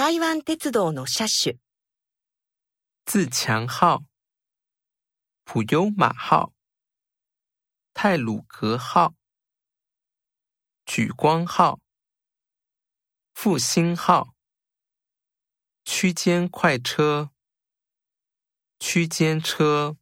台湾铁路的车种：自强号、普悠玛号、泰鲁格号、曙光号、复兴号、区间快车、区间车。